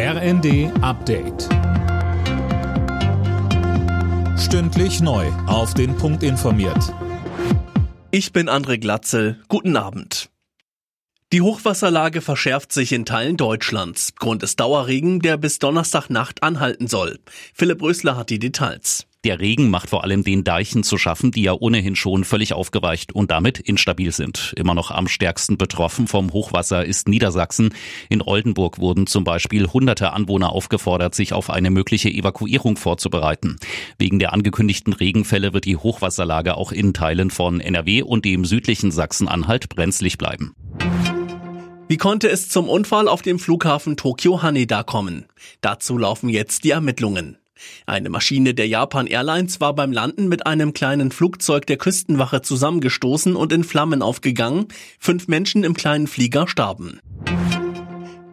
RND Update. Stündlich neu. Auf den Punkt informiert. Ich bin André Glatzel. Guten Abend. Die Hochwasserlage verschärft sich in Teilen Deutschlands. Grund ist Dauerregen, der bis Donnerstagnacht anhalten soll. Philipp Rösler hat die Details. Der Regen macht vor allem den Deichen zu schaffen, die ja ohnehin schon völlig aufgeweicht und damit instabil sind. Immer noch am stärksten betroffen vom Hochwasser ist Niedersachsen. In Oldenburg wurden zum Beispiel hunderte Anwohner aufgefordert, sich auf eine mögliche Evakuierung vorzubereiten. Wegen der angekündigten Regenfälle wird die Hochwasserlage auch in Teilen von NRW und dem südlichen Sachsen-Anhalt brenzlig bleiben. Wie konnte es zum Unfall auf dem Flughafen Tokio Haneda kommen? Dazu laufen jetzt die Ermittlungen. Eine Maschine der Japan Airlines war beim Landen mit einem kleinen Flugzeug der Küstenwache zusammengestoßen und in Flammen aufgegangen. Fünf Menschen im kleinen Flieger starben.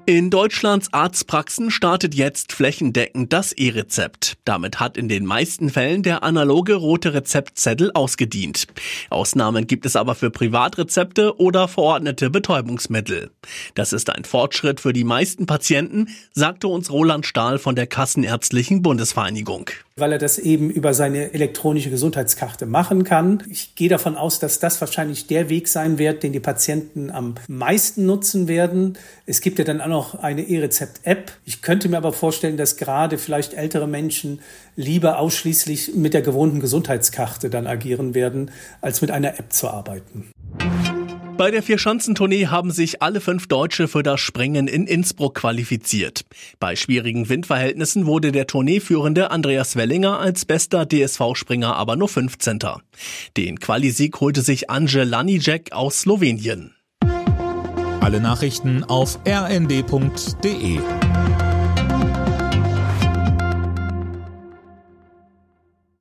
In Deutschlands Arztpraxen startet jetzt flächendeckend das E-Rezept. Damit hat in den meisten Fällen der analoge rote Rezeptzettel ausgedient. Ausnahmen gibt es aber für Privatrezepte oder verordnete Betäubungsmittel. Das ist ein Fortschritt für die meisten Patienten, sagte uns Roland Stahl von der Kassenärztlichen Bundesvereinigung weil er das eben über seine elektronische Gesundheitskarte machen kann. Ich gehe davon aus, dass das wahrscheinlich der Weg sein wird, den die Patienten am meisten nutzen werden. Es gibt ja dann auch noch eine E-Rezept-App. Ich könnte mir aber vorstellen, dass gerade vielleicht ältere Menschen lieber ausschließlich mit der gewohnten Gesundheitskarte dann agieren werden, als mit einer App zu arbeiten. Bei der Vierschanzentournee haben sich alle fünf Deutsche für das Springen in Innsbruck qualifiziert. Bei schwierigen Windverhältnissen wurde der Tourneeführende Andreas Wellinger als bester DSV-Springer aber nur 15. Den Qualisieg holte sich Anje Lanijek aus Slowenien. Alle Nachrichten auf rnd.de